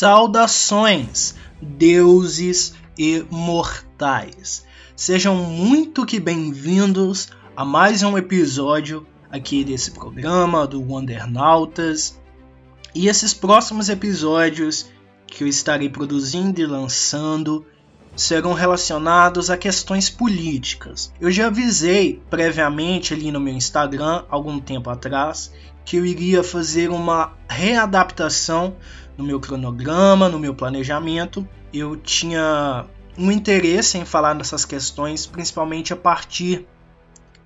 Saudações, deuses e mortais. Sejam muito que bem-vindos a mais um episódio aqui desse programa do Wondernautas. E esses próximos episódios que eu estarei produzindo e lançando serão relacionados a questões políticas. Eu já avisei previamente ali no meu Instagram, algum tempo atrás, que eu iria fazer uma readaptação no meu cronograma, no meu planejamento. Eu tinha um interesse em falar dessas questões, principalmente a partir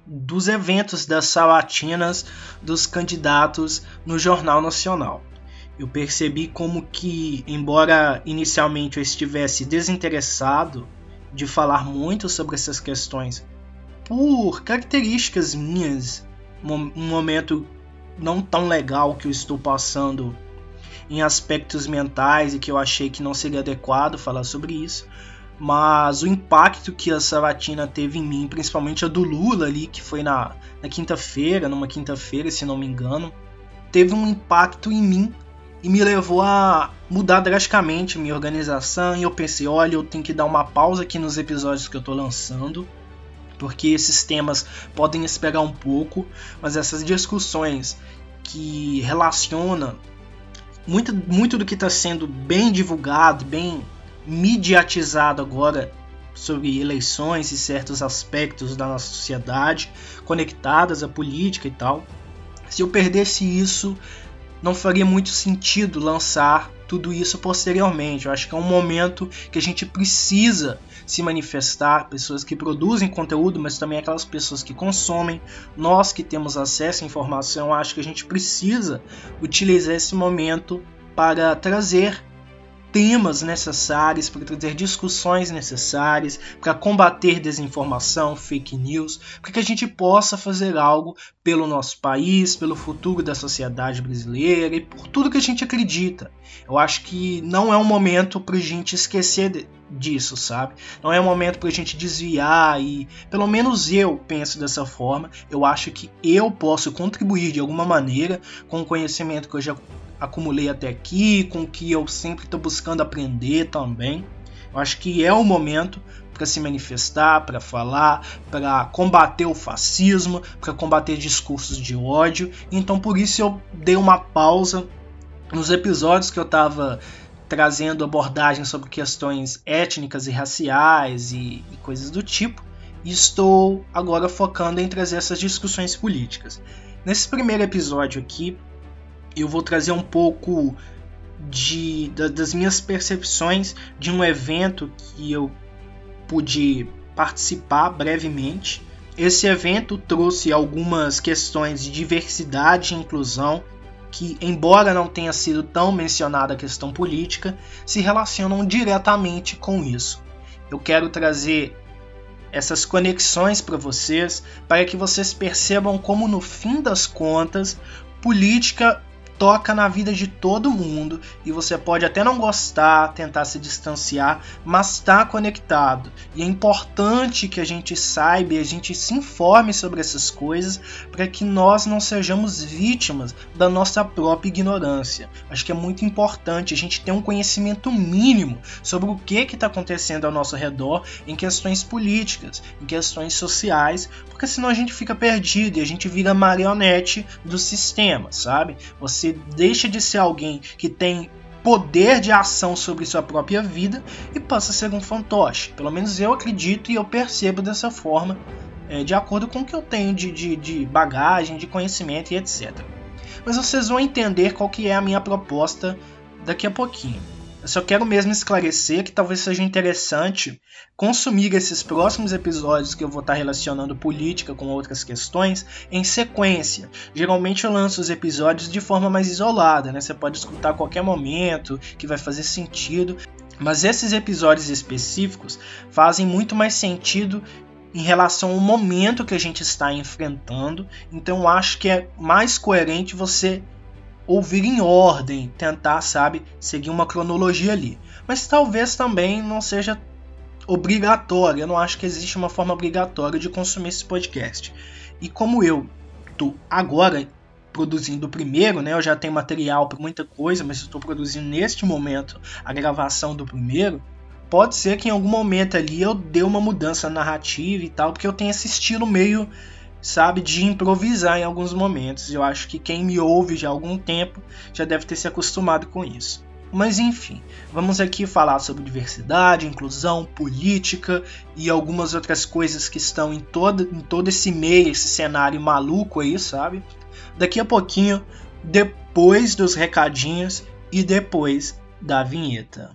dos eventos das sabatinas dos candidatos no Jornal Nacional. Eu percebi como que, embora inicialmente eu estivesse desinteressado de falar muito sobre essas questões, por características minhas, um momento não tão legal que eu estou passando em aspectos mentais e que eu achei que não seria adequado falar sobre isso. Mas o impacto que a Sabatina teve em mim, principalmente a do Lula ali, que foi na, na quinta-feira, numa quinta-feira, se não me engano, teve um impacto em mim e me levou a mudar drasticamente minha organização. E eu pensei: olha, eu tenho que dar uma pausa aqui nos episódios que eu estou lançando, porque esses temas podem esperar um pouco, mas essas discussões que relacionam muito, muito do que está sendo bem divulgado, bem mediatizado agora sobre eleições e certos aspectos da nossa sociedade conectadas à política e tal. Se eu perdesse isso, não faria muito sentido lançar tudo isso posteriormente. Eu acho que é um momento que a gente precisa se manifestar, pessoas que produzem conteúdo, mas também aquelas pessoas que consomem, nós que temos acesso à informação, acho que a gente precisa utilizar esse momento para trazer temas necessários, para trazer discussões necessárias, para combater desinformação, fake news, para que a gente possa fazer algo pelo nosso país, pelo futuro da sociedade brasileira e por tudo que a gente acredita. Eu acho que não é um momento para a gente esquecer disso, sabe? Não é um momento para a gente desviar e, pelo menos eu penso dessa forma. Eu acho que eu posso contribuir de alguma maneira com o conhecimento que eu já acumulei até aqui, com o que eu sempre estou buscando aprender também. Eu acho que é o momento para se manifestar, para falar, para combater o fascismo, para combater discursos de ódio. Então por isso eu dei uma pausa nos episódios que eu estava trazendo abordagens sobre questões étnicas e raciais e, e coisas do tipo. E estou agora focando em trazer essas discussões políticas. Nesse primeiro episódio aqui, eu vou trazer um pouco de, da, das minhas percepções de um evento que eu pude participar brevemente. Esse evento trouxe algumas questões de diversidade e inclusão que, embora não tenha sido tão mencionada a questão política, se relacionam diretamente com isso. Eu quero trazer essas conexões para vocês, para que vocês percebam como, no fim das contas, política toca na vida de todo mundo e você pode até não gostar, tentar se distanciar, mas está conectado. E é importante que a gente saiba e a gente se informe sobre essas coisas para que nós não sejamos vítimas da nossa própria ignorância. Acho que é muito importante a gente ter um conhecimento mínimo sobre o que está acontecendo ao nosso redor em questões políticas, em questões sociais, porque senão a gente fica perdido e a gente vira marionete do sistema, sabe? Você você deixa de ser alguém que tem poder de ação sobre sua própria vida e passa a ser um fantoche. Pelo menos eu acredito e eu percebo dessa forma, é, de acordo com o que eu tenho de, de, de bagagem, de conhecimento e etc. Mas vocês vão entender qual que é a minha proposta daqui a pouquinho. Eu só quero mesmo esclarecer que talvez seja interessante consumir esses próximos episódios que eu vou estar relacionando política com outras questões em sequência. Geralmente eu lanço os episódios de forma mais isolada, né? Você pode escutar a qualquer momento, que vai fazer sentido. Mas esses episódios específicos fazem muito mais sentido em relação ao momento que a gente está enfrentando. Então acho que é mais coerente você ouvir em ordem, tentar, sabe, seguir uma cronologia ali. Mas talvez também não seja obrigatório, eu não acho que existe uma forma obrigatória de consumir esse podcast. E como eu tô agora produzindo o primeiro, né? Eu já tenho material para muita coisa, mas estou produzindo neste momento a gravação do primeiro. Pode ser que em algum momento ali eu dê uma mudança narrativa e tal, porque eu tenho esse estilo meio, sabe, de improvisar em alguns momentos. Eu acho que quem me ouve já há algum tempo já deve ter se acostumado com isso. Mas enfim, vamos aqui falar sobre diversidade, inclusão, política e algumas outras coisas que estão em todo, em todo esse meio, esse cenário maluco aí, sabe? Daqui a pouquinho, depois dos recadinhos e depois da vinheta.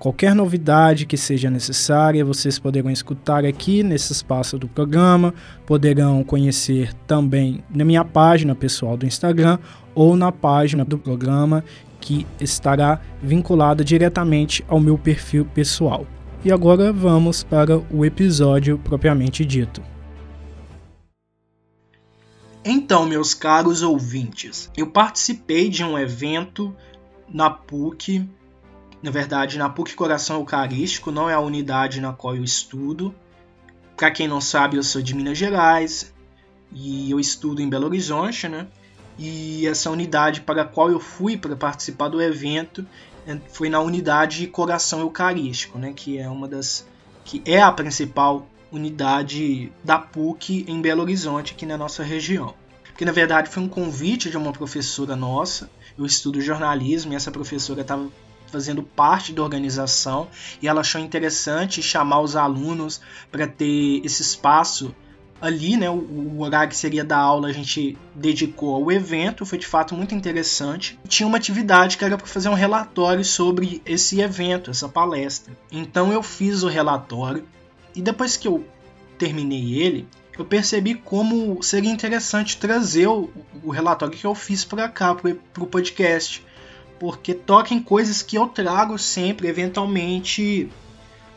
Qualquer novidade que seja necessária, vocês poderão escutar aqui nesse espaço do programa, poderão conhecer também na minha página pessoal do Instagram ou na página do programa que estará vinculada diretamente ao meu perfil pessoal. E agora vamos para o episódio propriamente dito. Então, meus caros ouvintes, eu participei de um evento na PUC na verdade, na PUC Coração Eucarístico não é a unidade na qual eu estudo. Para quem não sabe, eu sou de Minas Gerais e eu estudo em Belo Horizonte, né? E essa unidade para a qual eu fui para participar do evento é, foi na unidade Coração Eucarístico, né? Que é uma das que é a principal unidade da PUC em Belo Horizonte, aqui na nossa região. Que na verdade foi um convite de uma professora nossa. Eu estudo jornalismo e essa professora estava fazendo parte da organização e ela achou interessante chamar os alunos para ter esse espaço ali, né? O, o, horário que seria da aula a gente dedicou ao evento, foi de fato muito interessante. Tinha uma atividade que era para fazer um relatório sobre esse evento, essa palestra. Então eu fiz o relatório e depois que eu terminei ele, eu percebi como seria interessante trazer o, o relatório que eu fiz para cá, para o podcast porque toca em coisas que eu trago sempre, eventualmente,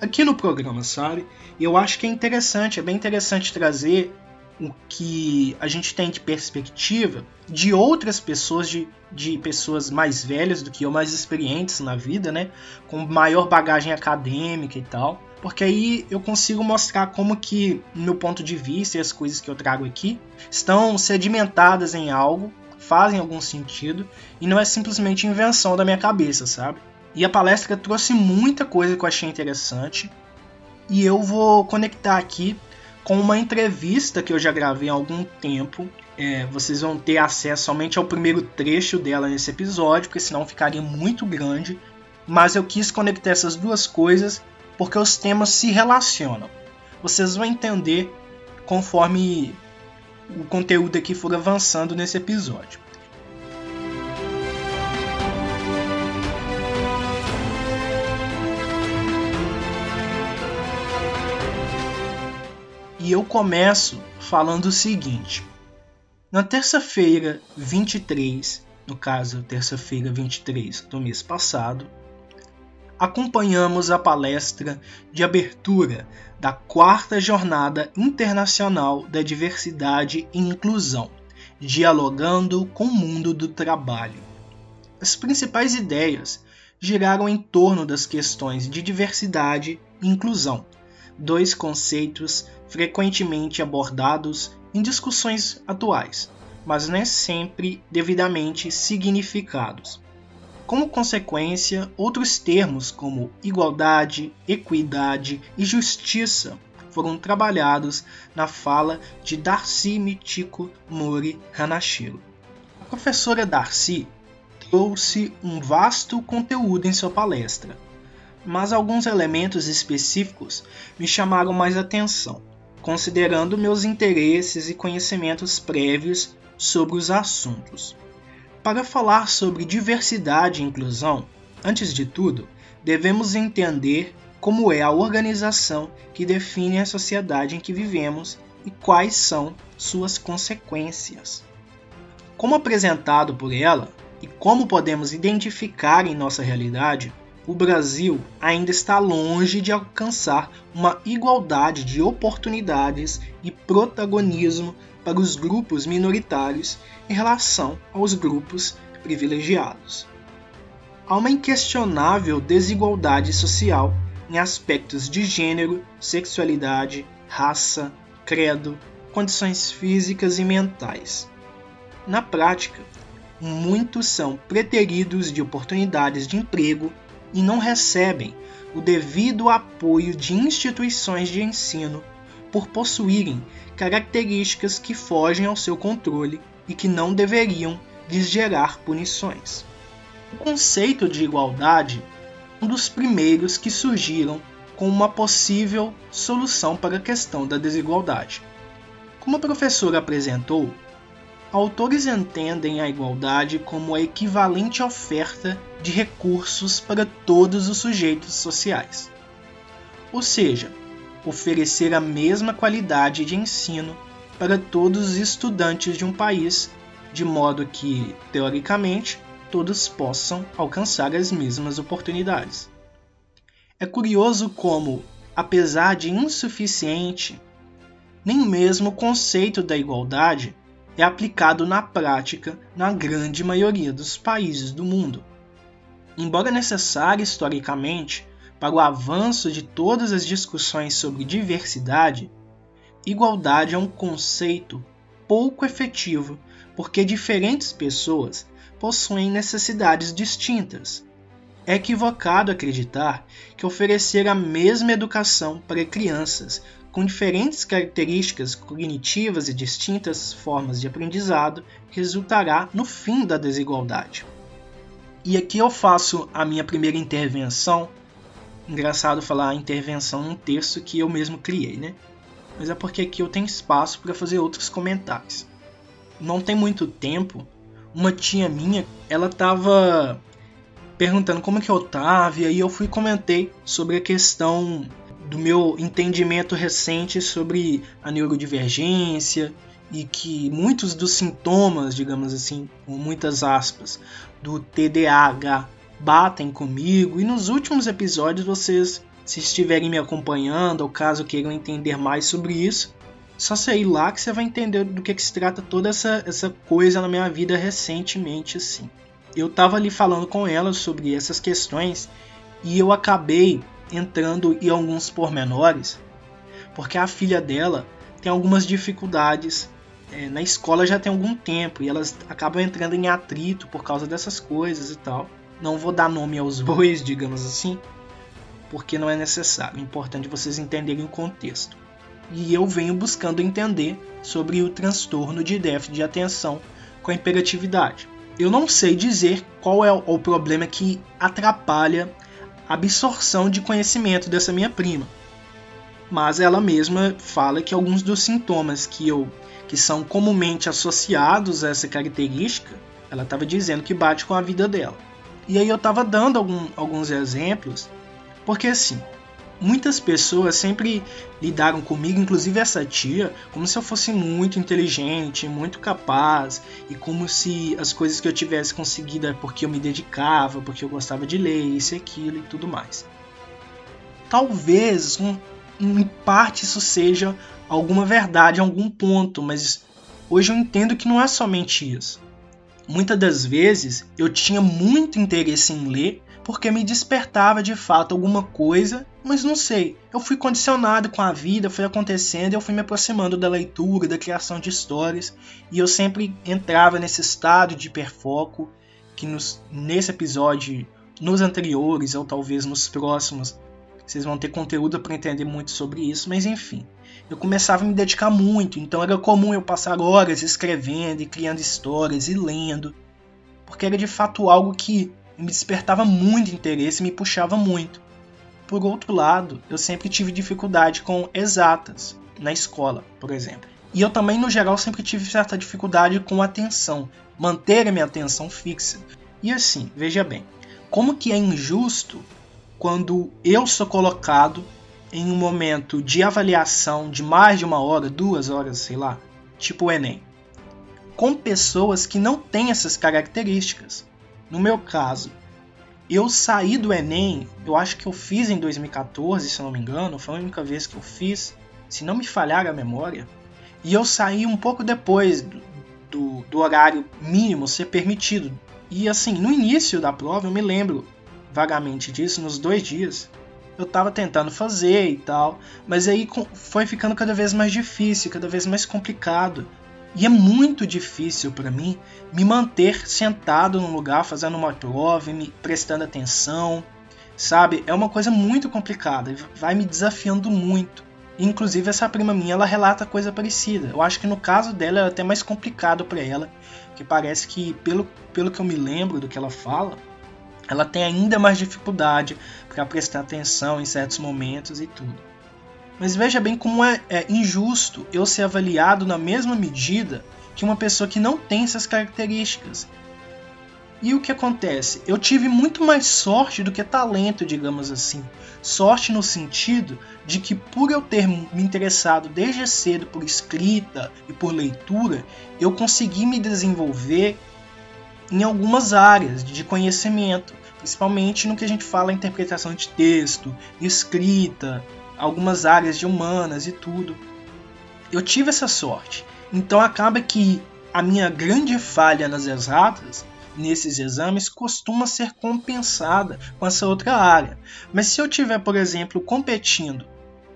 aqui no programa, sabe? Eu acho que é interessante, é bem interessante trazer o que a gente tem de perspectiva de outras pessoas, de, de pessoas mais velhas do que eu, mais experientes na vida, né? Com maior bagagem acadêmica e tal. Porque aí eu consigo mostrar como que, meu ponto de vista e as coisas que eu trago aqui, estão sedimentadas em algo fazem algum sentido e não é simplesmente invenção da minha cabeça, sabe? E a palestra trouxe muita coisa que eu achei interessante e eu vou conectar aqui com uma entrevista que eu já gravei há algum tempo. É, vocês vão ter acesso somente ao primeiro trecho dela nesse episódio, porque senão ficaria muito grande. Mas eu quis conectar essas duas coisas porque os temas se relacionam. Vocês vão entender conforme o conteúdo aqui for avançando nesse episódio. E eu começo falando o seguinte: na terça-feira 23, no caso, terça-feira 23 do mês passado, acompanhamos a palestra de abertura da quarta Jornada Internacional da Diversidade e Inclusão, dialogando com o mundo do trabalho. As principais ideias giraram em torno das questões de diversidade e inclusão, dois conceitos frequentemente abordados em discussões atuais, mas nem sempre devidamente significados. Como consequência, outros termos como igualdade, equidade e justiça foram trabalhados na fala de Darcy Mitiko Mori Hanashiro. A professora Darcy trouxe um vasto conteúdo em sua palestra, mas alguns elementos específicos me chamaram mais atenção, considerando meus interesses e conhecimentos prévios sobre os assuntos. Para falar sobre diversidade e inclusão, antes de tudo, devemos entender como é a organização que define a sociedade em que vivemos e quais são suas consequências. Como apresentado por ela e como podemos identificar em nossa realidade, o Brasil ainda está longe de alcançar uma igualdade de oportunidades e protagonismo para os grupos minoritários em relação aos grupos privilegiados. Há uma inquestionável desigualdade social em aspectos de gênero, sexualidade, raça, credo, condições físicas e mentais. Na prática, muitos são preteridos de oportunidades de emprego e não recebem o devido apoio de instituições de ensino por possuírem características que fogem ao seu controle e que não deveriam lhes gerar punições. O conceito de igualdade é um dos primeiros que surgiram com uma possível solução para a questão da desigualdade. Como a professora apresentou, autores entendem a igualdade como a equivalente oferta de recursos para todos os sujeitos sociais. Ou seja, oferecer a mesma qualidade de ensino para todos os estudantes de um país, de modo que, teoricamente, todos possam alcançar as mesmas oportunidades. É curioso como, apesar de insuficiente, nem mesmo o conceito da igualdade é aplicado na prática na grande maioria dos países do mundo. Embora necessário historicamente para o avanço de todas as discussões sobre diversidade, igualdade é um conceito pouco efetivo porque diferentes pessoas possuem necessidades distintas. É equivocado acreditar que oferecer a mesma educação para crianças com diferentes características cognitivas e distintas formas de aprendizado resultará no fim da desigualdade. E aqui eu faço a minha primeira intervenção. Engraçado falar intervenção num texto que eu mesmo criei, né? Mas é porque aqui eu tenho espaço para fazer outros comentários. Não tem muito tempo, uma tia minha, ela estava perguntando como que eu tava, e aí eu fui comentei sobre a questão do meu entendimento recente sobre a neurodivergência e que muitos dos sintomas, digamos assim, com muitas aspas, do TDAH batem comigo e nos últimos episódios vocês se estiverem me acompanhando ou caso queiram entender mais sobre isso, só sair lá que você vai entender do que, que se trata toda essa, essa coisa na minha vida recentemente assim. Eu tava ali falando com ela sobre essas questões e eu acabei entrando em alguns pormenores, porque a filha dela tem algumas dificuldades é, na escola já tem algum tempo e elas acabam entrando em atrito por causa dessas coisas e tal. Não vou dar nome aos bois, digamos assim, porque não é necessário. É importante vocês entenderem o contexto. E eu venho buscando entender sobre o transtorno de déficit de atenção com a hiperatividade. Eu não sei dizer qual é o problema que atrapalha absorção de conhecimento dessa minha prima. Mas ela mesma fala que alguns dos sintomas que eu que são comumente associados a essa característica, ela estava dizendo que bate com a vida dela. E aí eu estava dando algum, alguns exemplos, porque assim, muitas pessoas sempre lidaram comigo, inclusive essa tia, como se eu fosse muito inteligente, muito capaz, e como se as coisas que eu tivesse conseguido é porque eu me dedicava, porque eu gostava de ler, isso e aquilo e tudo mais. Talvez, um, em parte, isso seja alguma verdade em algum ponto, mas hoje eu entendo que não é somente isso. Muitas das vezes eu tinha muito interesse em ler, porque me despertava de fato alguma coisa, mas não sei. Eu fui condicionado com a vida, foi acontecendo, eu fui me aproximando da leitura, da criação de histórias, e eu sempre entrava nesse estado de hiperfoco que nos, nesse episódio, nos anteriores ou talvez nos próximos, vocês vão ter conteúdo para entender muito sobre isso, mas enfim. Eu começava a me dedicar muito, então era comum eu passar horas escrevendo e criando histórias e lendo, porque era de fato algo que me despertava muito interesse e me puxava muito. Por outro lado, eu sempre tive dificuldade com exatas na escola, por exemplo. E eu também, no geral, sempre tive certa dificuldade com atenção, manter a minha atenção fixa. E assim, veja bem, como que é injusto quando eu sou colocado em um momento de avaliação de mais de uma hora, duas horas, sei lá, tipo o Enem, com pessoas que não têm essas características. No meu caso, eu saí do Enem, eu acho que eu fiz em 2014, se não me engano, foi a única vez que eu fiz, se não me falhar a memória. E eu saí um pouco depois do, do, do horário mínimo ser permitido. E assim, no início da prova, eu me lembro vagamente disso, nos dois dias, eu tava tentando fazer e tal, mas aí foi ficando cada vez mais difícil, cada vez mais complicado. E é muito difícil para mim me manter sentado num lugar fazendo uma prova, me prestando atenção, sabe? É uma coisa muito complicada, vai me desafiando muito. Inclusive essa prima minha, ela relata coisa parecida. Eu acho que no caso dela é até mais complicado para ela, que parece que pelo, pelo que eu me lembro do que ela fala, ela tem ainda mais dificuldade para prestar atenção em certos momentos e tudo. Mas veja bem como é, é injusto eu ser avaliado na mesma medida que uma pessoa que não tem essas características. E o que acontece? Eu tive muito mais sorte do que talento, digamos assim. Sorte no sentido de que, por eu ter me interessado desde cedo por escrita e por leitura, eu consegui me desenvolver em algumas áreas de conhecimento, principalmente no que a gente fala interpretação de texto, escrita, algumas áreas de humanas e tudo. Eu tive essa sorte. Então acaba que a minha grande falha nas exatas, nesses exames, costuma ser compensada com essa outra área. Mas se eu tiver, por exemplo, competindo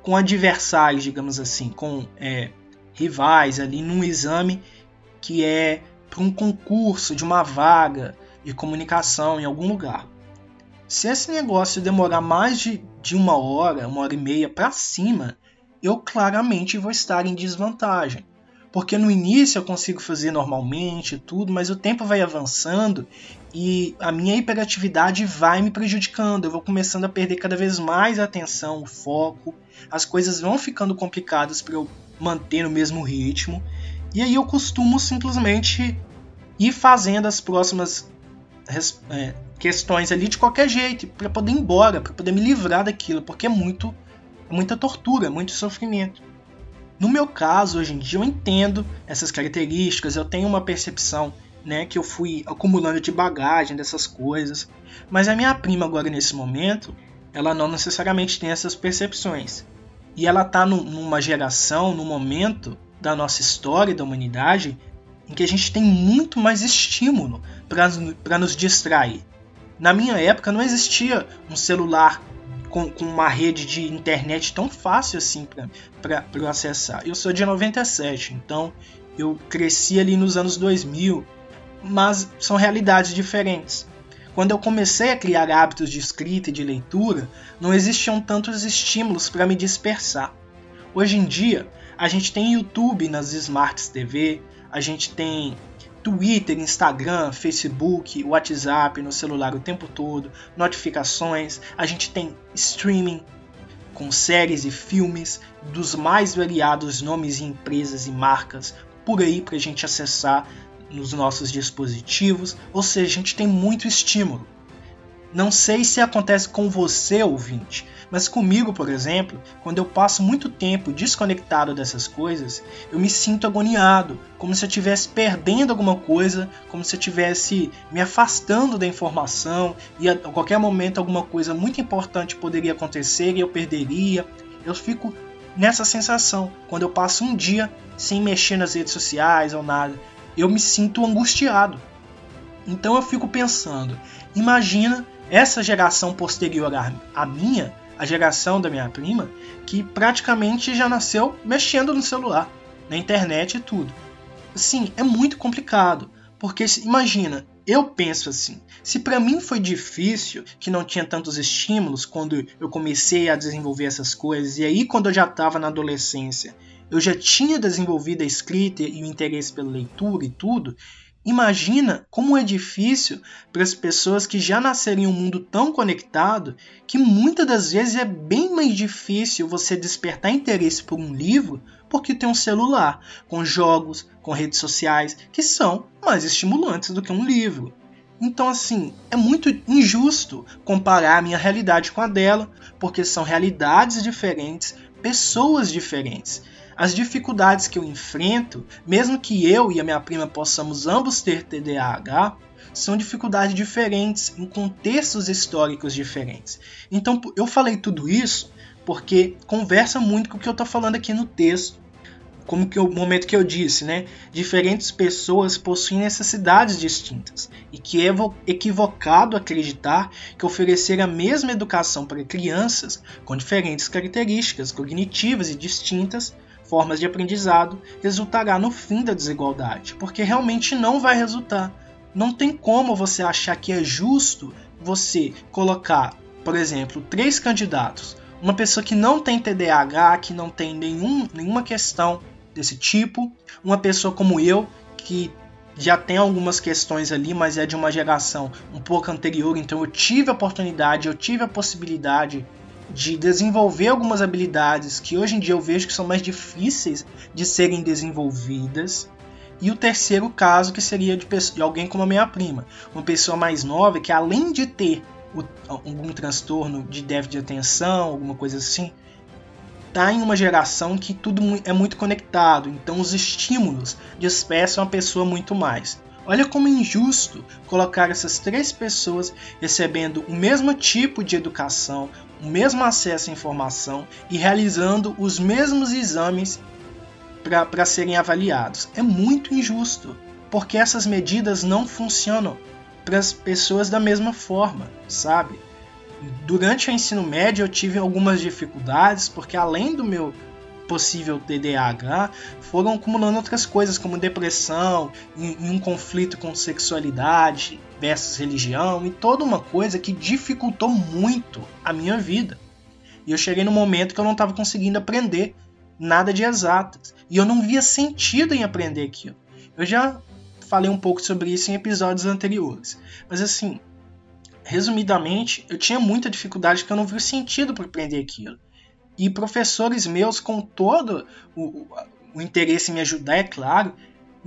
com adversários, digamos assim, com é, rivais ali num exame que é para um concurso de uma vaga de comunicação em algum lugar. Se esse negócio demorar mais de, de uma hora, uma hora e meia para cima, eu claramente vou estar em desvantagem. Porque no início eu consigo fazer normalmente tudo, mas o tempo vai avançando e a minha hiperatividade vai me prejudicando. Eu vou começando a perder cada vez mais a atenção, o foco. As coisas vão ficando complicadas para eu manter no mesmo ritmo. E aí eu costumo simplesmente ir fazendo as próximas é, questões ali de qualquer jeito, para poder ir embora, para poder me livrar daquilo, porque é muito muita tortura, muito sofrimento. No meu caso, hoje em dia eu entendo essas características, eu tenho uma percepção, né, que eu fui acumulando de bagagem dessas coisas, mas a minha prima agora nesse momento, ela não necessariamente tem essas percepções. E ela está numa geração, num momento da nossa história da humanidade em que a gente tem muito mais estímulo para nos distrair. Na minha época não existia um celular com, com uma rede de internet tão fácil assim para eu acessar. Eu sou de 97, então eu cresci ali nos anos 2000, mas são realidades diferentes. Quando eu comecei a criar hábitos de escrita e de leitura, não existiam tantos estímulos para me dispersar. Hoje em dia, a gente tem YouTube nas Smart TV, a gente tem Twitter, Instagram, Facebook, WhatsApp no celular o tempo todo, notificações, a gente tem streaming com séries e filmes dos mais variados nomes e empresas e marcas por aí para a gente acessar nos nossos dispositivos, ou seja, a gente tem muito estímulo. Não sei se acontece com você, ouvinte, mas comigo, por exemplo, quando eu passo muito tempo desconectado dessas coisas, eu me sinto agoniado, como se eu estivesse perdendo alguma coisa, como se eu estivesse me afastando da informação e a qualquer momento alguma coisa muito importante poderia acontecer e eu perderia. Eu fico nessa sensação quando eu passo um dia sem mexer nas redes sociais ou nada. Eu me sinto angustiado. Então eu fico pensando, imagina essa geração posterior à minha, a geração da minha prima, que praticamente já nasceu mexendo no celular, na internet e tudo. Assim, é muito complicado, porque imagina, eu penso assim, se para mim foi difícil, que não tinha tantos estímulos quando eu comecei a desenvolver essas coisas, e aí quando eu já estava na adolescência, eu já tinha desenvolvido a escrita e o interesse pela leitura e tudo, Imagina como é difícil para as pessoas que já nasceram em um mundo tão conectado que muitas das vezes é bem mais difícil você despertar interesse por um livro porque tem um celular, com jogos, com redes sociais, que são mais estimulantes do que um livro. Então, assim, é muito injusto comparar a minha realidade com a dela, porque são realidades diferentes, pessoas diferentes. As dificuldades que eu enfrento, mesmo que eu e a minha prima possamos ambos ter TDAH, são dificuldades diferentes em contextos históricos diferentes. Então eu falei tudo isso porque conversa muito com o que eu estou falando aqui no texto. Como que o momento que eu disse, né? Diferentes pessoas possuem necessidades distintas e que é equivocado acreditar que oferecer a mesma educação para crianças com diferentes características cognitivas e distintas formas de aprendizado resultará no fim da desigualdade, porque realmente não vai resultar. Não tem como você achar que é justo você colocar, por exemplo, três candidatos, uma pessoa que não tem TDAH, que não tem nenhum, nenhuma questão desse tipo, uma pessoa como eu, que já tem algumas questões ali, mas é de uma geração um pouco anterior, então eu tive a oportunidade, eu tive a possibilidade de desenvolver algumas habilidades que hoje em dia eu vejo que são mais difíceis de serem desenvolvidas. E o terceiro caso que seria de, pessoa, de alguém como a minha prima, uma pessoa mais nova que além de ter o, algum transtorno de déficit de atenção, alguma coisa assim, está em uma geração que tudo é muito conectado, então os estímulos dispersam a pessoa muito mais. Olha como é injusto colocar essas três pessoas recebendo o mesmo tipo de educação, o mesmo acesso à informação e realizando os mesmos exames para serem avaliados. É muito injusto, porque essas medidas não funcionam para as pessoas da mesma forma, sabe? Durante o ensino médio eu tive algumas dificuldades, porque além do meu possível TDAH foram acumulando outras coisas como depressão e, um conflito com sexualidade versus religião e toda uma coisa que dificultou muito a minha vida. E eu cheguei no momento que eu não estava conseguindo aprender nada de exatas e eu não via sentido em aprender aquilo. Eu já falei um pouco sobre isso em episódios anteriores, mas assim, resumidamente, eu tinha muita dificuldade porque eu não via sentido para aprender aquilo. E professores meus, com todo o, o interesse em me ajudar, é claro,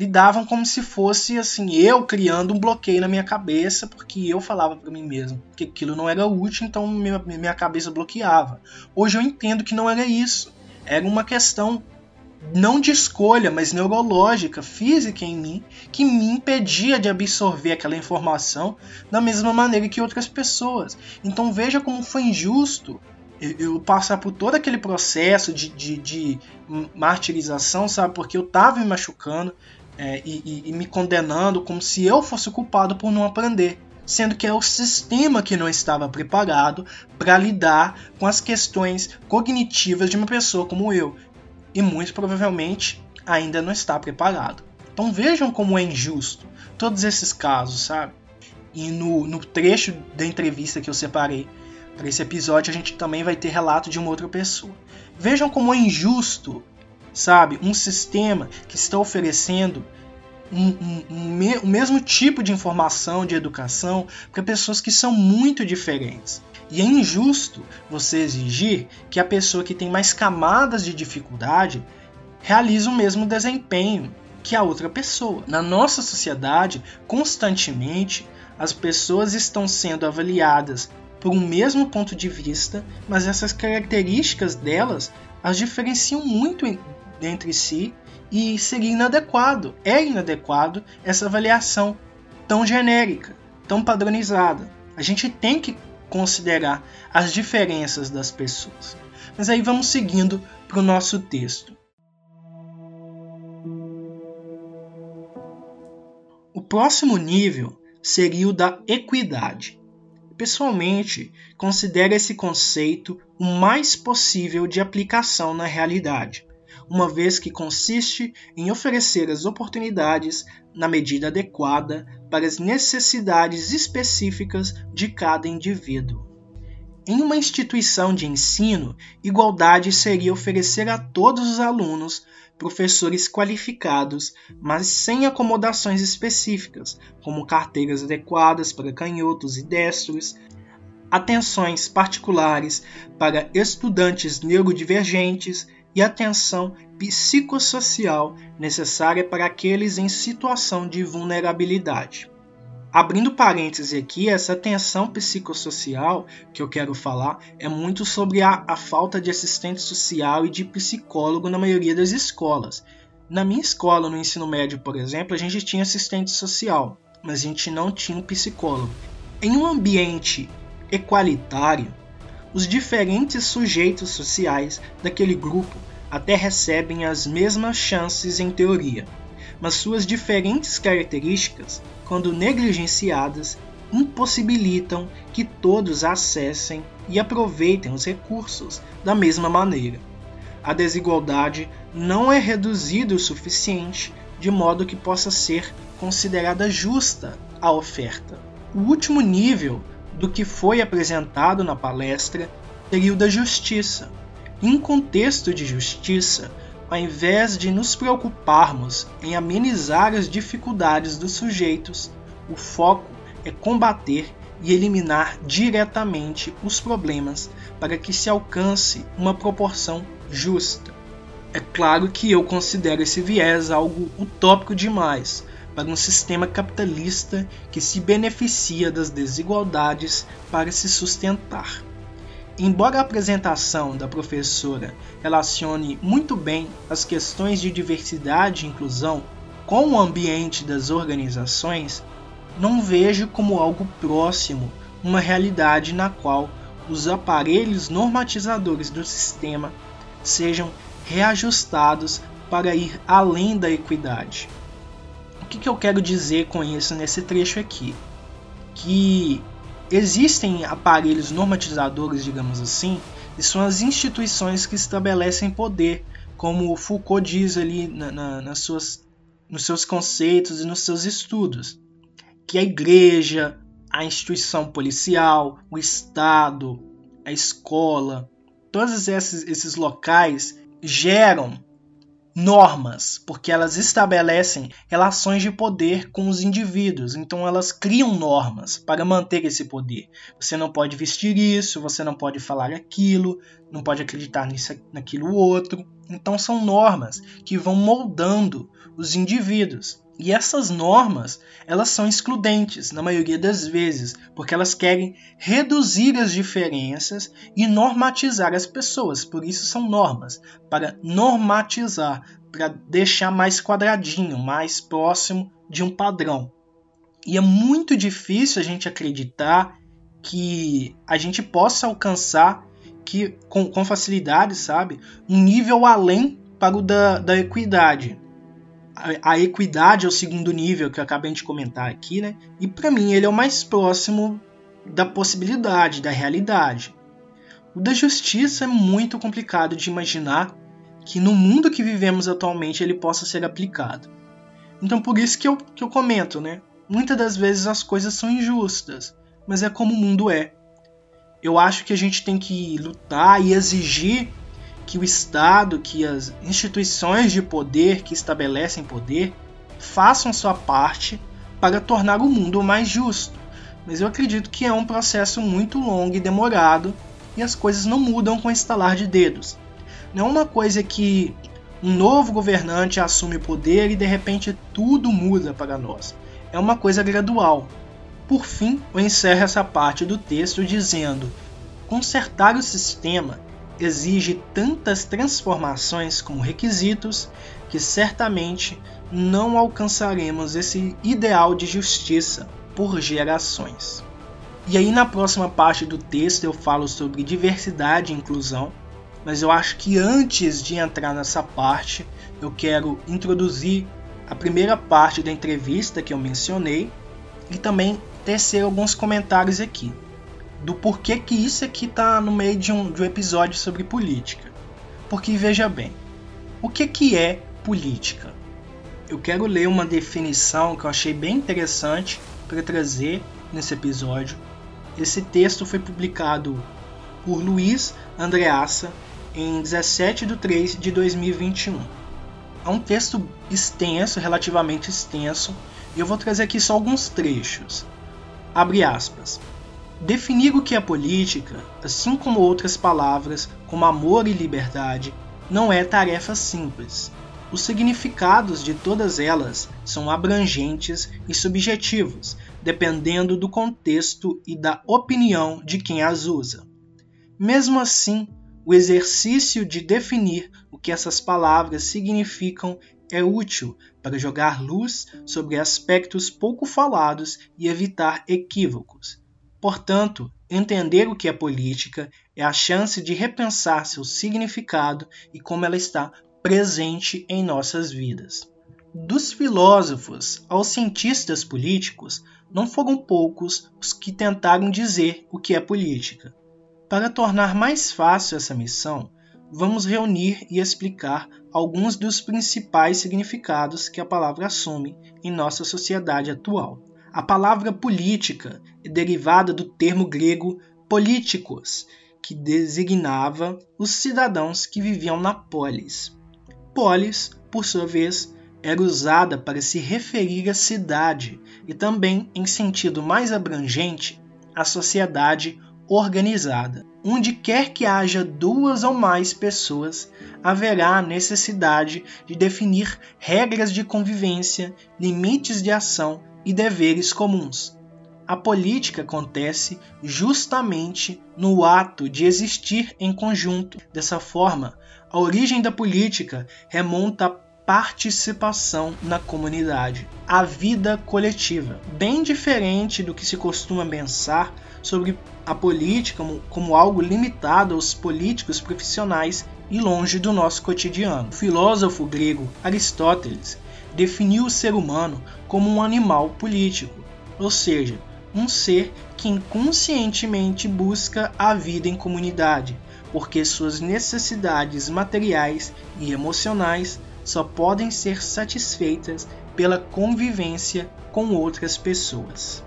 lidavam como se fosse assim eu criando um bloqueio na minha cabeça porque eu falava para mim mesmo que aquilo não era útil então minha, minha cabeça bloqueava. Hoje eu entendo que não era isso. Era uma questão não de escolha mas neurológica física em mim que me impedia de absorver aquela informação da mesma maneira que outras pessoas. Então veja como foi injusto eu passar por todo aquele processo de, de, de martirização, sabe? Porque eu tava me machucando é, e, e, e me condenando como se eu fosse culpado por não aprender. Sendo que é o sistema que não estava preparado para lidar com as questões cognitivas de uma pessoa como eu. E muito provavelmente ainda não está preparado. Então vejam como é injusto todos esses casos, sabe? E no, no trecho da entrevista que eu separei para esse episódio a gente também vai ter relato de uma outra pessoa. Vejam como é injusto, sabe, um sistema que está oferecendo um, um, um, me, o mesmo tipo de informação, de educação, para pessoas que são muito diferentes. E é injusto você exigir que a pessoa que tem mais camadas de dificuldade realize o mesmo desempenho que a outra pessoa. Na nossa sociedade, constantemente, as pessoas estão sendo avaliadas por um mesmo ponto de vista, mas essas características delas as diferenciam muito entre si e seria inadequado, é inadequado essa avaliação tão genérica, tão padronizada. A gente tem que considerar as diferenças das pessoas. Mas aí vamos seguindo para o nosso texto. O próximo nível seria o da equidade. Pessoalmente, considero esse conceito o mais possível de aplicação na realidade, uma vez que consiste em oferecer as oportunidades na medida adequada para as necessidades específicas de cada indivíduo. Em uma instituição de ensino, igualdade seria oferecer a todos os alunos professores qualificados, mas sem acomodações específicas, como carteiras adequadas para canhotos e destros, atenções particulares para estudantes neurodivergentes e atenção psicossocial necessária para aqueles em situação de vulnerabilidade. Abrindo parênteses aqui, essa atenção psicossocial que eu quero falar é muito sobre a, a, falta de assistente social e de psicólogo na maioria das escolas. Na minha escola, no ensino médio, por exemplo, a gente tinha assistente social, mas a gente não tinha um psicólogo. Em um ambiente equalitário, os diferentes sujeitos sociais daquele grupo até recebem as mesmas chances em teoria, mas suas diferentes características quando negligenciadas, impossibilitam que todos acessem e aproveitem os recursos da mesma maneira. A desigualdade não é reduzida o suficiente de modo que possa ser considerada justa a oferta. O último nível do que foi apresentado na palestra seria o da justiça. Em contexto de justiça, ao invés de nos preocuparmos em amenizar as dificuldades dos sujeitos, o foco é combater e eliminar diretamente os problemas para que se alcance uma proporção justa. É claro que eu considero esse viés algo utópico demais para um sistema capitalista que se beneficia das desigualdades para se sustentar. Embora a apresentação da professora relacione muito bem as questões de diversidade e inclusão com o ambiente das organizações, não vejo como algo próximo uma realidade na qual os aparelhos normatizadores do sistema sejam reajustados para ir além da equidade. O que, que eu quero dizer com isso nesse trecho aqui? Que Existem aparelhos normatizadores, digamos assim, e são as instituições que estabelecem poder, como Foucault diz ali na, na, nas suas, nos seus conceitos e nos seus estudos, que a igreja, a instituição policial, o Estado, a escola, todos esses, esses locais geram normas, porque elas estabelecem relações de poder com os indivíduos, então elas criam normas para manter esse poder. Você não pode vestir isso, você não pode falar aquilo, não pode acreditar nisso, naquilo outro. Então são normas que vão moldando os indivíduos. E essas normas, elas são excludentes na maioria das vezes, porque elas querem reduzir as diferenças e normatizar as pessoas. Por isso são normas, para normatizar, para deixar mais quadradinho, mais próximo de um padrão. E é muito difícil a gente acreditar que a gente possa alcançar que com, com facilidade, sabe, um nível além para o da, da equidade a, equidade é o segundo nível que eu acabei de comentar aqui, né? E para mim ele é o mais próximo da possibilidade, da realidade. O da justiça é muito complicado de imaginar que no mundo que vivemos atualmente ele possa ser aplicado. Então por isso que eu, que eu comento, né? Muitas das vezes as coisas são injustas, mas é como o mundo é. Eu acho que a gente tem que lutar e exigir que o Estado, que as instituições de poder que estabelecem poder façam sua parte para tornar o mundo mais justo. Mas eu acredito que é um processo muito longo e demorado e as coisas não mudam com estalar de dedos. Não é uma coisa que um novo governante assume o poder e de repente tudo muda para nós. É uma coisa gradual. Por fim, eu encerro essa parte do texto dizendo: consertar o sistema exige tantas transformações como requisitos que certamente não alcançaremos esse ideal de justiça por gerações. E aí na próxima parte do texto eu falo sobre diversidade e inclusão, mas eu acho que antes de entrar nessa parte, eu quero introduzir a primeira parte da entrevista que eu mencionei e também tecer alguns comentários aqui. Do porquê que isso aqui está no meio de um, de um episódio sobre política. Porque veja bem, o que, que é política? Eu quero ler uma definição que eu achei bem interessante para trazer nesse episódio. Esse texto foi publicado por Luiz Andreassa em 17 de 3 de 2021. É um texto extenso, relativamente extenso, e eu vou trazer aqui só alguns trechos. Abre aspas. Definir o que é política, assim como outras palavras como amor e liberdade, não é tarefa simples. Os significados de todas elas são abrangentes e subjetivos, dependendo do contexto e da opinião de quem as usa. Mesmo assim, o exercício de definir o que essas palavras significam é útil para jogar luz sobre aspectos pouco falados e evitar equívocos. Portanto, entender o que é política é a chance de repensar seu significado e como ela está presente em nossas vidas. Dos filósofos aos cientistas políticos, não foram poucos os que tentaram dizer o que é política. Para tornar mais fácil essa missão, vamos reunir e explicar alguns dos principais significados que a palavra assume em nossa sociedade atual. A palavra política é derivada do termo grego políticos, que designava os cidadãos que viviam na polis. Polis, por sua vez, era usada para se referir à cidade e também, em sentido mais abrangente, à sociedade organizada. Onde quer que haja duas ou mais pessoas, haverá a necessidade de definir regras de convivência, limites de ação e deveres comuns. A política acontece justamente no ato de existir em conjunto. Dessa forma, a origem da política remonta à participação na comunidade, a vida coletiva, bem diferente do que se costuma pensar sobre a política como, como algo limitado aos políticos profissionais e longe do nosso cotidiano. O filósofo grego Aristóteles definiu o ser humano como um animal político, ou seja, um ser que inconscientemente busca a vida em comunidade, porque suas necessidades materiais e emocionais só podem ser satisfeitas pela convivência com outras pessoas.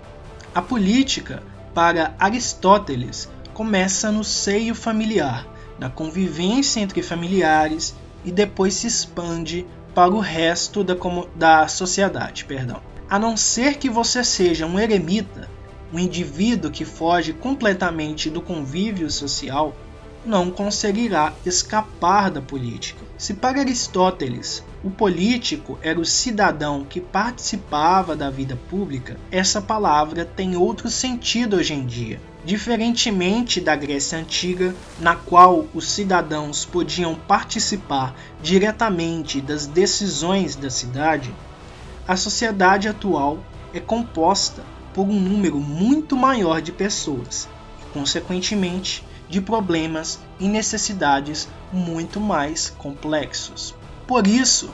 A política para Aristóteles, começa no seio familiar, na convivência entre familiares e depois se expande para o resto da, da sociedade. Perdão. A não ser que você seja um eremita, um indivíduo que foge completamente do convívio social, não conseguirá escapar da política. Se para Aristóteles o político era o cidadão que participava da vida pública, essa palavra tem outro sentido hoje em dia. Diferentemente da Grécia Antiga, na qual os cidadãos podiam participar diretamente das decisões da cidade, a sociedade atual é composta por um número muito maior de pessoas e, consequentemente, de problemas e necessidades muito mais complexos. Por isso,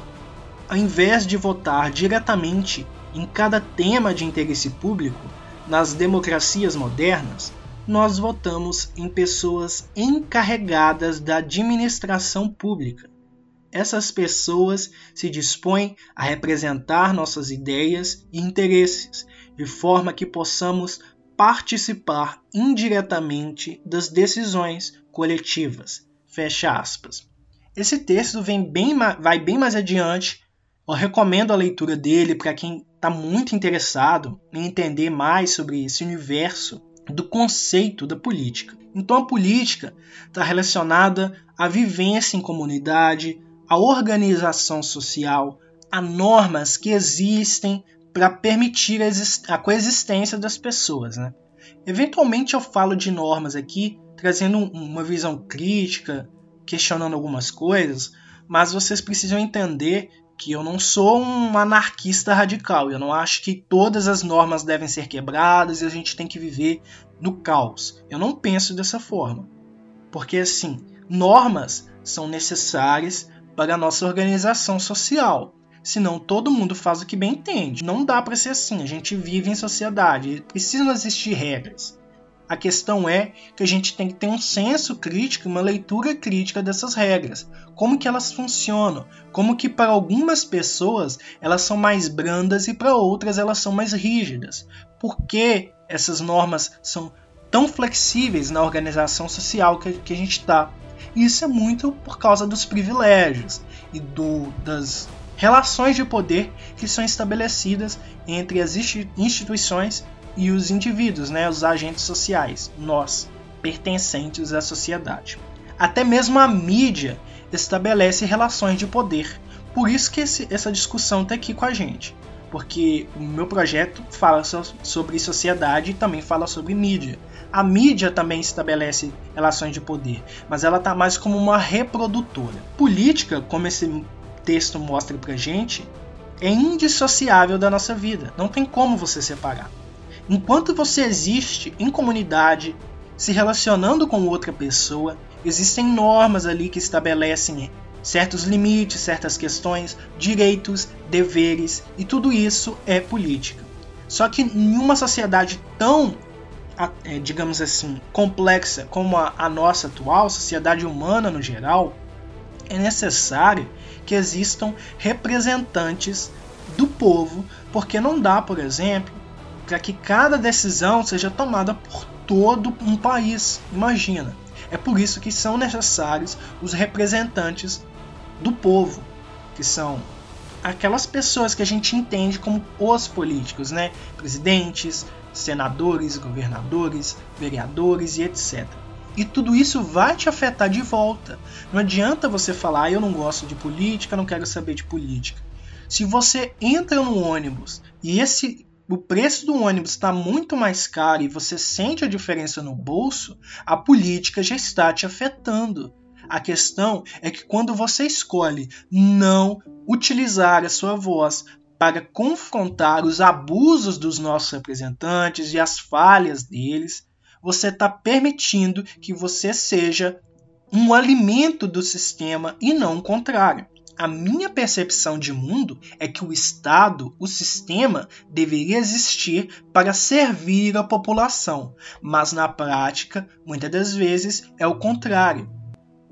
ao invés de votar diretamente em cada tema de interesse público, nas democracias modernas, nós votamos em pessoas encarregadas da administração pública. Essas pessoas se dispõem a representar nossas ideias e interesses, de forma que possamos participar indiretamente das decisões coletivas. Fecha aspas. Esse texto vem bem, vai bem mais adiante. Eu recomendo a leitura dele para quem está muito interessado em entender mais sobre esse universo do conceito da política. Então, a política está relacionada à vivência em comunidade, à organização social, a normas que existem para permitir a coexistência das pessoas. Né? Eventualmente, eu falo de normas aqui, trazendo uma visão crítica questionando algumas coisas, mas vocês precisam entender que eu não sou um anarquista radical. Eu não acho que todas as normas devem ser quebradas e a gente tem que viver no caos. Eu não penso dessa forma. Porque assim, normas são necessárias para a nossa organização social. Senão todo mundo faz o que bem entende. Não dá para ser assim. A gente vive em sociedade, precisam existir regras. A questão é que a gente tem que ter um senso crítico, uma leitura crítica dessas regras. Como que elas funcionam? Como que para algumas pessoas elas são mais brandas e para outras elas são mais rígidas? Por que essas normas são tão flexíveis na organização social que, que a gente está? Isso é muito por causa dos privilégios e do, das relações de poder que são estabelecidas entre as instituições e os indivíduos, né, os agentes sociais, nós, pertencentes à sociedade. Até mesmo a mídia estabelece relações de poder. Por isso que esse, essa discussão está aqui com a gente. Porque o meu projeto fala so, sobre sociedade e também fala sobre mídia. A mídia também estabelece relações de poder, mas ela está mais como uma reprodutora. Política, como esse texto mostra pra gente, é indissociável da nossa vida. Não tem como você separar. Enquanto você existe em comunidade, se relacionando com outra pessoa, existem normas ali que estabelecem certos limites, certas questões, direitos, deveres e tudo isso é política. Só que em uma sociedade tão, é, digamos assim, complexa como a nossa atual, sociedade humana no geral, é necessário que existam representantes do povo, porque não dá, por exemplo, para que cada decisão seja tomada por todo um país. Imagina. É por isso que são necessários os representantes do povo, que são aquelas pessoas que a gente entende como os políticos, né? Presidentes, senadores, governadores, vereadores e etc. E tudo isso vai te afetar de volta. Não adianta você falar, ah, eu não gosto de política, não quero saber de política. Se você entra no ônibus e esse o preço do ônibus está muito mais caro e você sente a diferença no bolso, a política já está te afetando. A questão é que quando você escolhe não utilizar a sua voz para confrontar os abusos dos nossos representantes e as falhas deles, você está permitindo que você seja um alimento do sistema e não o contrário. A minha percepção de mundo é que o Estado, o sistema, deveria existir para servir a população, mas na prática, muitas das vezes, é o contrário.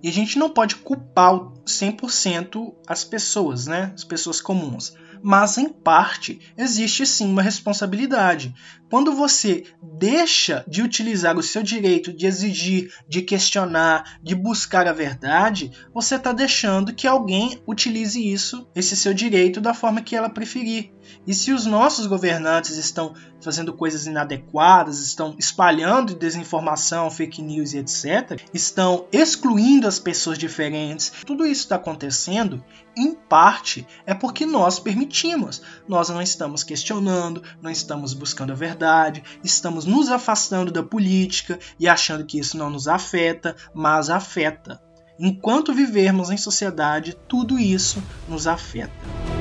E a gente não pode culpar 100% as pessoas, né? As pessoas comuns mas em parte existe sim uma responsabilidade. Quando você deixa de utilizar o seu direito de exigir, de questionar, de buscar a verdade, você está deixando que alguém utilize isso, esse seu direito, da forma que ela preferir. E se os nossos governantes estão fazendo coisas inadequadas, estão espalhando desinformação, fake news e etc., estão excluindo as pessoas diferentes, tudo isso está acontecendo, em parte, é porque nós permitimos. Nós não estamos questionando, não estamos buscando a verdade, estamos nos afastando da política e achando que isso não nos afeta, mas afeta. Enquanto vivermos em sociedade, tudo isso nos afeta.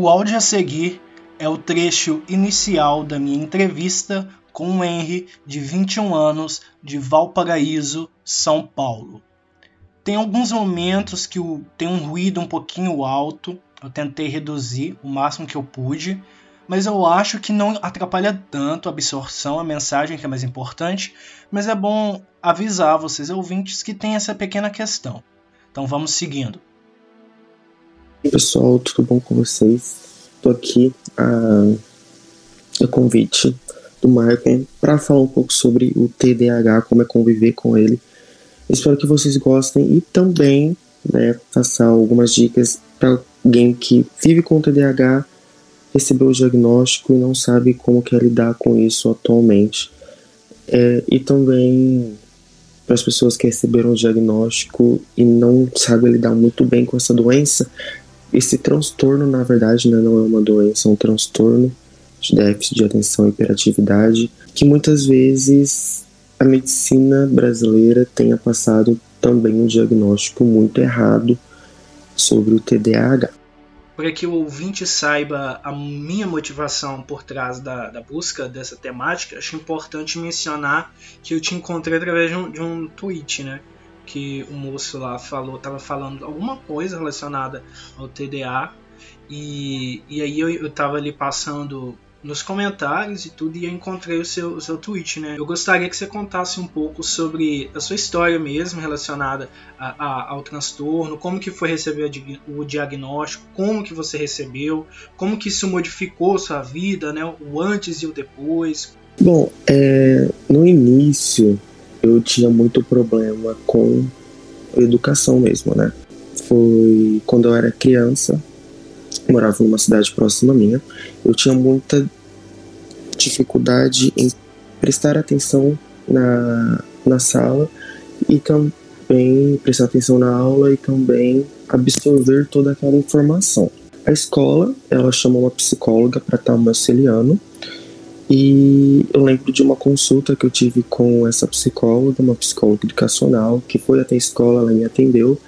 O áudio a seguir é o trecho inicial da minha entrevista com o Henry, de 21 anos, de Valparaíso, São Paulo. Tem alguns momentos que tem um ruído um pouquinho alto, eu tentei reduzir o máximo que eu pude, mas eu acho que não atrapalha tanto a absorção, a mensagem que é mais importante, mas é bom avisar vocês ouvintes que tem essa pequena questão. Então vamos seguindo. Pessoal, tudo bom com vocês? Estou aqui a, a convite do Michael para falar um pouco sobre o TDAH, como é conviver com ele. Espero que vocês gostem e também né, passar algumas dicas para alguém que vive com TDAH, recebeu o diagnóstico e não sabe como quer lidar com isso atualmente. É, e também para as pessoas que receberam o diagnóstico e não sabem lidar muito bem com essa doença, esse transtorno, na verdade, né, não é uma doença, é um transtorno de déficit de atenção e hiperatividade, que muitas vezes a medicina brasileira tenha passado também um diagnóstico muito errado sobre o TDAH. Para que o ouvinte saiba a minha motivação por trás da, da busca dessa temática, acho importante mencionar que eu te encontrei através de um, de um tweet, né? Que o moço lá falou, tava falando alguma coisa relacionada ao TDA. E, e aí eu, eu tava ali passando nos comentários e tudo, e eu encontrei o seu, o seu tweet, né? Eu gostaria que você contasse um pouco sobre a sua história mesmo relacionada a, a, ao transtorno, como que foi receber o diagnóstico, como que você recebeu, como que isso modificou sua vida, né? O antes e o depois. Bom, é, no início eu tinha muito problema com educação mesmo, né? Foi quando eu era criança, morava numa cidade próxima minha, eu tinha muita dificuldade em prestar atenção na, na sala e também prestar atenção na aula e também absorver toda aquela informação. A escola, ela chamou uma psicóloga para estar me auxiliando e eu lembro de uma consulta que eu tive com essa psicóloga, uma psicóloga educacional, que foi até a escola, ela me atendeu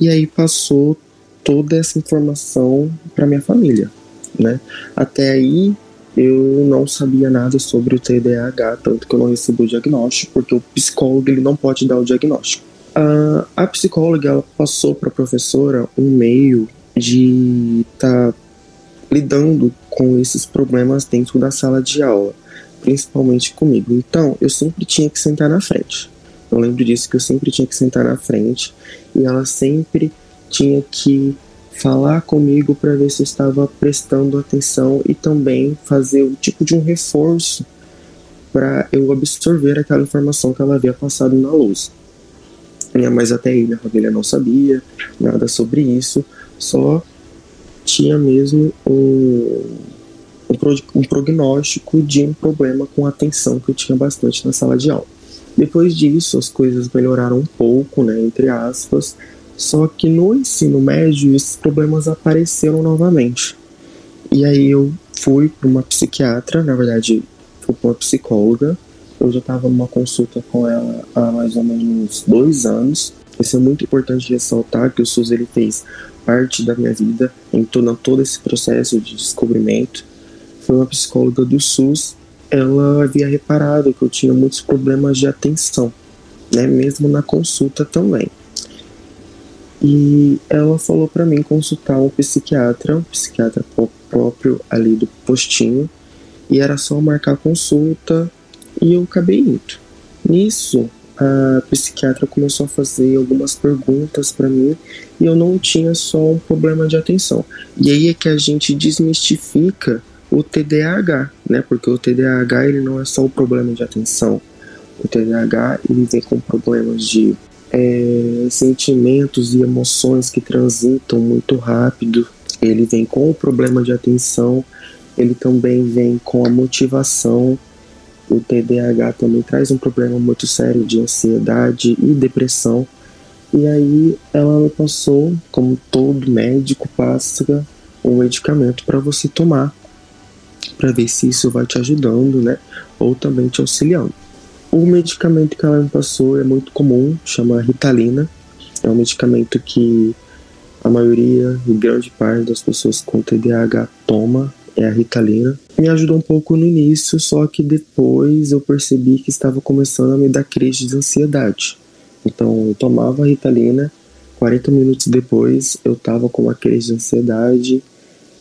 e aí passou toda essa informação para minha família, né? Até aí eu não sabia nada sobre o TDAH, tanto que eu não recebi o diagnóstico, porque o psicólogo ele não pode dar o diagnóstico. Uh, a psicóloga ela passou para a professora um meio de tá lidando com esses problemas dentro da sala de aula, principalmente comigo. Então, eu sempre tinha que sentar na frente. Eu lembro disso que eu sempre tinha que sentar na frente e ela sempre tinha que falar comigo para ver se eu estava prestando atenção e também fazer o tipo de um reforço para eu absorver aquela informação que ela havia passado na luz. Mas até aí minha família não sabia nada sobre isso, só tinha mesmo um, um, prognóstico de um problema com atenção que eu tinha bastante na sala de aula. Depois disso, as coisas melhoraram um pouco, né, entre aspas, só que no ensino médio esses problemas apareceram novamente. E aí eu fui para uma psiquiatra, na verdade, fui para uma psicóloga. Eu já estava numa consulta com ela há mais ou menos dois anos. Isso é muito importante ressaltar que o SUS ele fez parte da minha vida em todo, todo esse processo de descobrimento. Foi uma psicóloga do SUS. Ela havia reparado que eu tinha muitos problemas de atenção, né, mesmo na consulta também. E ela falou para mim consultar um psiquiatra, um psiquiatra próprio ali do postinho, e era só marcar consulta e eu acabei indo. Nisso, a psiquiatra começou a fazer algumas perguntas para mim e eu não tinha só um problema de atenção. E aí é que a gente desmistifica o TDAH, né? Porque o TDAH ele não é só o problema de atenção. O TDAH ele vem com problemas de é, sentimentos e emoções que transitam muito rápido. Ele vem com o problema de atenção, ele também vem com a motivação. O TDAH também traz um problema muito sério de ansiedade e depressão. E aí ela me passou, como todo médico passa, um medicamento para você tomar, para ver se isso vai te ajudando, né? Ou também te auxiliando. O medicamento que ela me passou é muito comum, chama Ritalina. É um medicamento que a maioria e grande parte das pessoas com TDAH toma, é a Ritalina. Me ajudou um pouco no início, só que depois eu percebi que estava começando a me dar crise de ansiedade. Então eu tomava a Ritalina, 40 minutos depois eu estava com uma crise de ansiedade,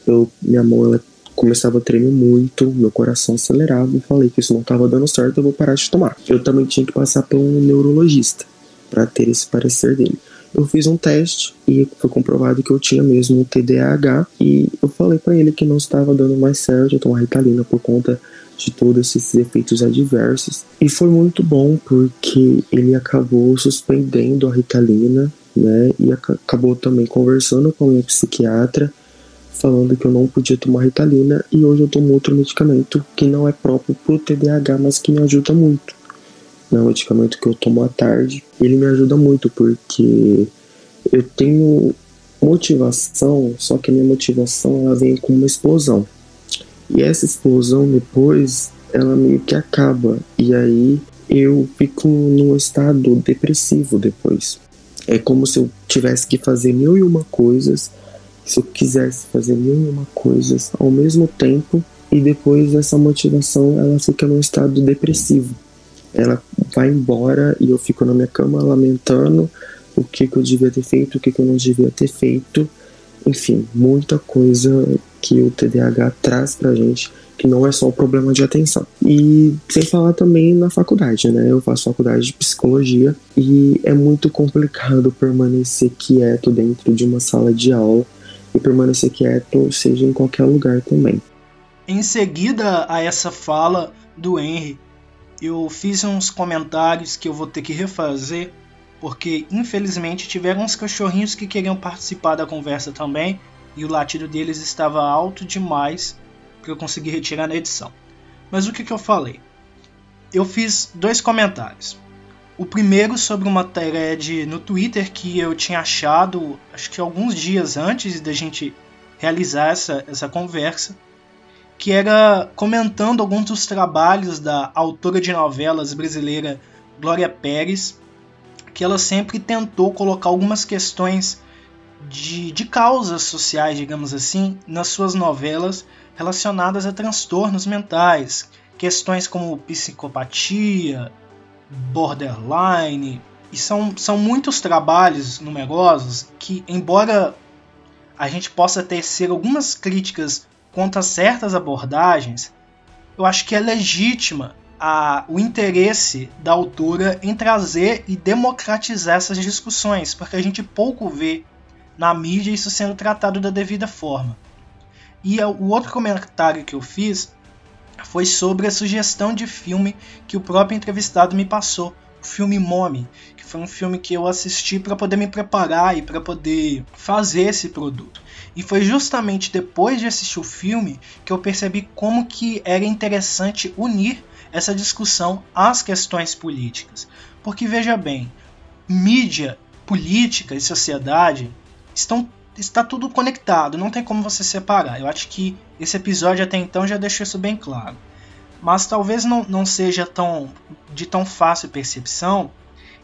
eu, minha mão ela começava a tremer muito, meu coração acelerava e falei que isso não estava dando certo, eu vou parar de tomar. Eu também tinha que passar por um neurologista para ter esse parecer dele. Eu fiz um teste e foi comprovado que eu tinha mesmo o TDAH e eu falei para ele que não estava dando mais certo eu tomar Ritalina por conta de todos esses efeitos adversos. E foi muito bom porque ele acabou suspendendo a Ritalina, né? E acabou também conversando com a minha psiquiatra falando que eu não podia tomar Ritalina e hoje eu tomo outro medicamento que não é próprio pro TDAH, mas que me ajuda muito. É um medicamento que eu tomo à tarde. Ele me ajuda muito porque eu tenho motivação, só que a minha motivação ela vem com uma explosão. E essa explosão depois ela meio que acaba e aí eu fico num estado depressivo depois. É como se eu tivesse que fazer mil e uma coisas se eu quisesse fazer mil e uma coisas ao mesmo tempo e depois essa motivação ela fica num estado depressivo. Ela vai embora e eu fico na minha cama lamentando o que, que eu devia ter feito, o que, que eu não devia ter feito. Enfim, muita coisa que o TDAH traz pra gente que não é só o problema de atenção. E sem falar também na faculdade, né? Eu faço faculdade de psicologia e é muito complicado permanecer quieto dentro de uma sala de aula e permanecer quieto, seja em qualquer lugar também. Em seguida a essa fala do Henry, eu fiz uns comentários que eu vou ter que refazer, porque infelizmente tiveram uns cachorrinhos que queriam participar da conversa também e o latido deles estava alto demais que eu consegui retirar na edição. Mas o que, que eu falei? Eu fiz dois comentários. O primeiro sobre uma thread no Twitter que eu tinha achado, acho que alguns dias antes da gente realizar essa, essa conversa, que era comentando alguns dos trabalhos da autora de novelas brasileira Glória Pérez, que ela sempre tentou colocar algumas questões de, de causas sociais, digamos assim, nas suas novelas relacionadas a transtornos mentais, questões como psicopatia, borderline, e são, são muitos trabalhos numerosos que, embora a gente possa tecer algumas críticas quanto a certas abordagens, eu acho que é legítima a, o interesse da autora em trazer e democratizar essas discussões, porque a gente pouco vê na mídia isso sendo tratado da devida forma. E o outro comentário que eu fiz foi sobre a sugestão de filme que o próprio entrevistado me passou, filme Mommy, que foi um filme que eu assisti para poder me preparar e para poder fazer esse produto. E foi justamente depois de assistir o filme que eu percebi como que era interessante unir essa discussão às questões políticas. Porque veja bem, mídia, política e sociedade estão está tudo conectado, não tem como você separar. Eu acho que esse episódio até então já deixou isso bem claro. Mas talvez não, não seja tão de tão fácil percepção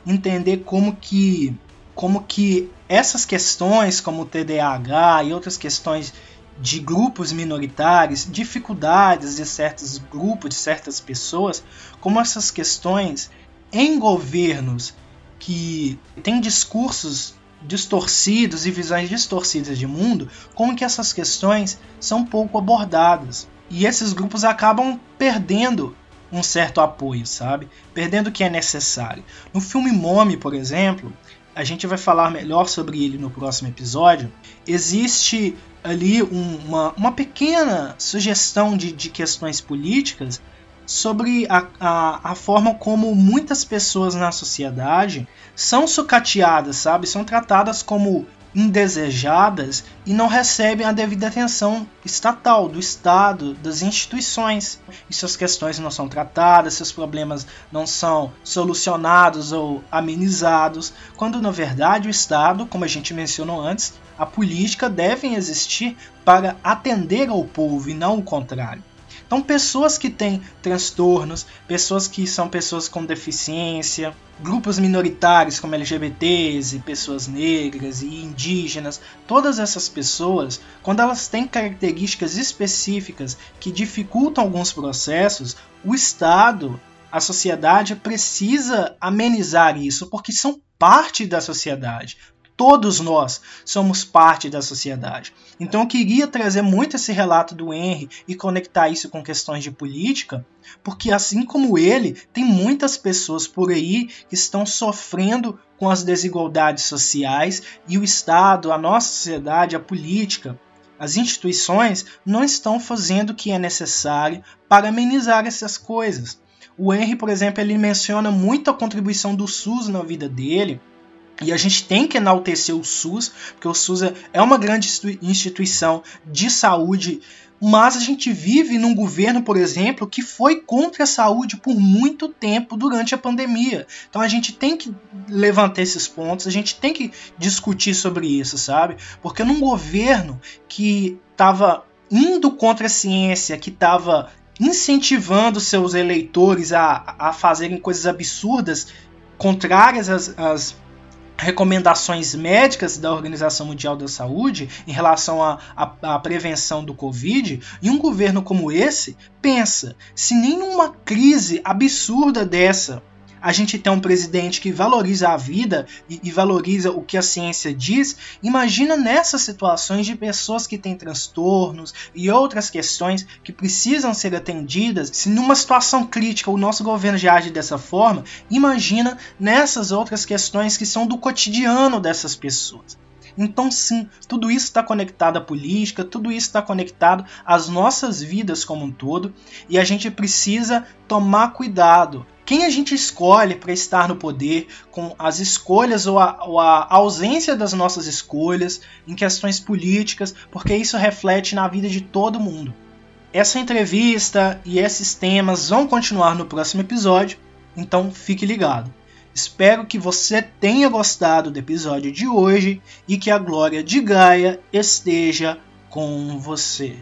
entender como que como que essas questões como o TDAH e outras questões de grupos minoritários, dificuldades de certos grupos, de certas pessoas, como essas questões em governos que têm discursos distorcidos e visões distorcidas de mundo, como que essas questões são pouco abordadas. E esses grupos acabam perdendo um certo apoio, sabe? Perdendo o que é necessário. No filme Mommy, por exemplo, a gente vai falar melhor sobre ele no próximo episódio. Existe ali um, uma, uma pequena sugestão de, de questões políticas sobre a, a, a, forma como muitas pessoas na sociedade são sucateadas, sabe? São tratadas como indesejadas e não recebem a devida atenção estatal, do Estado, das instituições. E suas questões não são tratadas, seus problemas não são solucionados ou amenizados, quando na verdade o Estado, como a gente mencionou antes, a política devem existir para atender ao povo e não o contrário. Então, pessoas que têm transtornos, pessoas que são pessoas com deficiência, grupos minoritários como LGBTs e pessoas negras e indígenas, todas essas pessoas, quando elas têm características específicas que dificultam alguns processos, o Estado, a sociedade precisa amenizar isso porque são parte da sociedade, Todos nós somos parte da sociedade. Então eu queria trazer muito esse relato do Henry e conectar isso com questões de política, porque assim como ele, tem muitas pessoas por aí que estão sofrendo com as desigualdades sociais e o Estado, a nossa sociedade, a política, as instituições não estão fazendo o que é necessário para amenizar essas coisas. O Henry, por exemplo, ele menciona muito a contribuição do SUS na vida dele e a gente tem que enaltecer o SUS, porque o SUS é uma grande instituição de saúde, mas a gente vive num governo, por exemplo, que foi contra a saúde por muito tempo durante a pandemia. Então a gente tem que levantar esses pontos, a gente tem que discutir sobre isso, sabe? Porque num governo que estava indo contra a ciência, que estava incentivando seus eleitores a, a fazerem coisas absurdas, contrárias às, às recomendações médicas da Organização Mundial da Saúde em relação à, prevenção do Covid, e um governo como esse pensa: se nenhuma crise absurda dessa a gente tem um presidente que valoriza a vida e, e, valoriza o que a ciência diz, imagina nessas situações de pessoas que têm transtornos e outras questões que precisam ser atendidas. Se numa situação crítica o nosso governo já age dessa forma, imagina nessas outras questões que são do cotidiano dessas pessoas. Então, sim, tudo isso está conectado à política, tudo isso está conectado às nossas vidas como um todo, e a gente precisa tomar cuidado. Quem a gente escolhe para estar no poder, com as escolhas ou a, ou a ausência das nossas escolhas em questões políticas, porque isso reflete na vida de todo mundo. Essa entrevista e esses temas vão continuar no próximo episódio, então fique ligado. Espero que você tenha gostado do episódio de hoje e que a glória de Gaia esteja com você.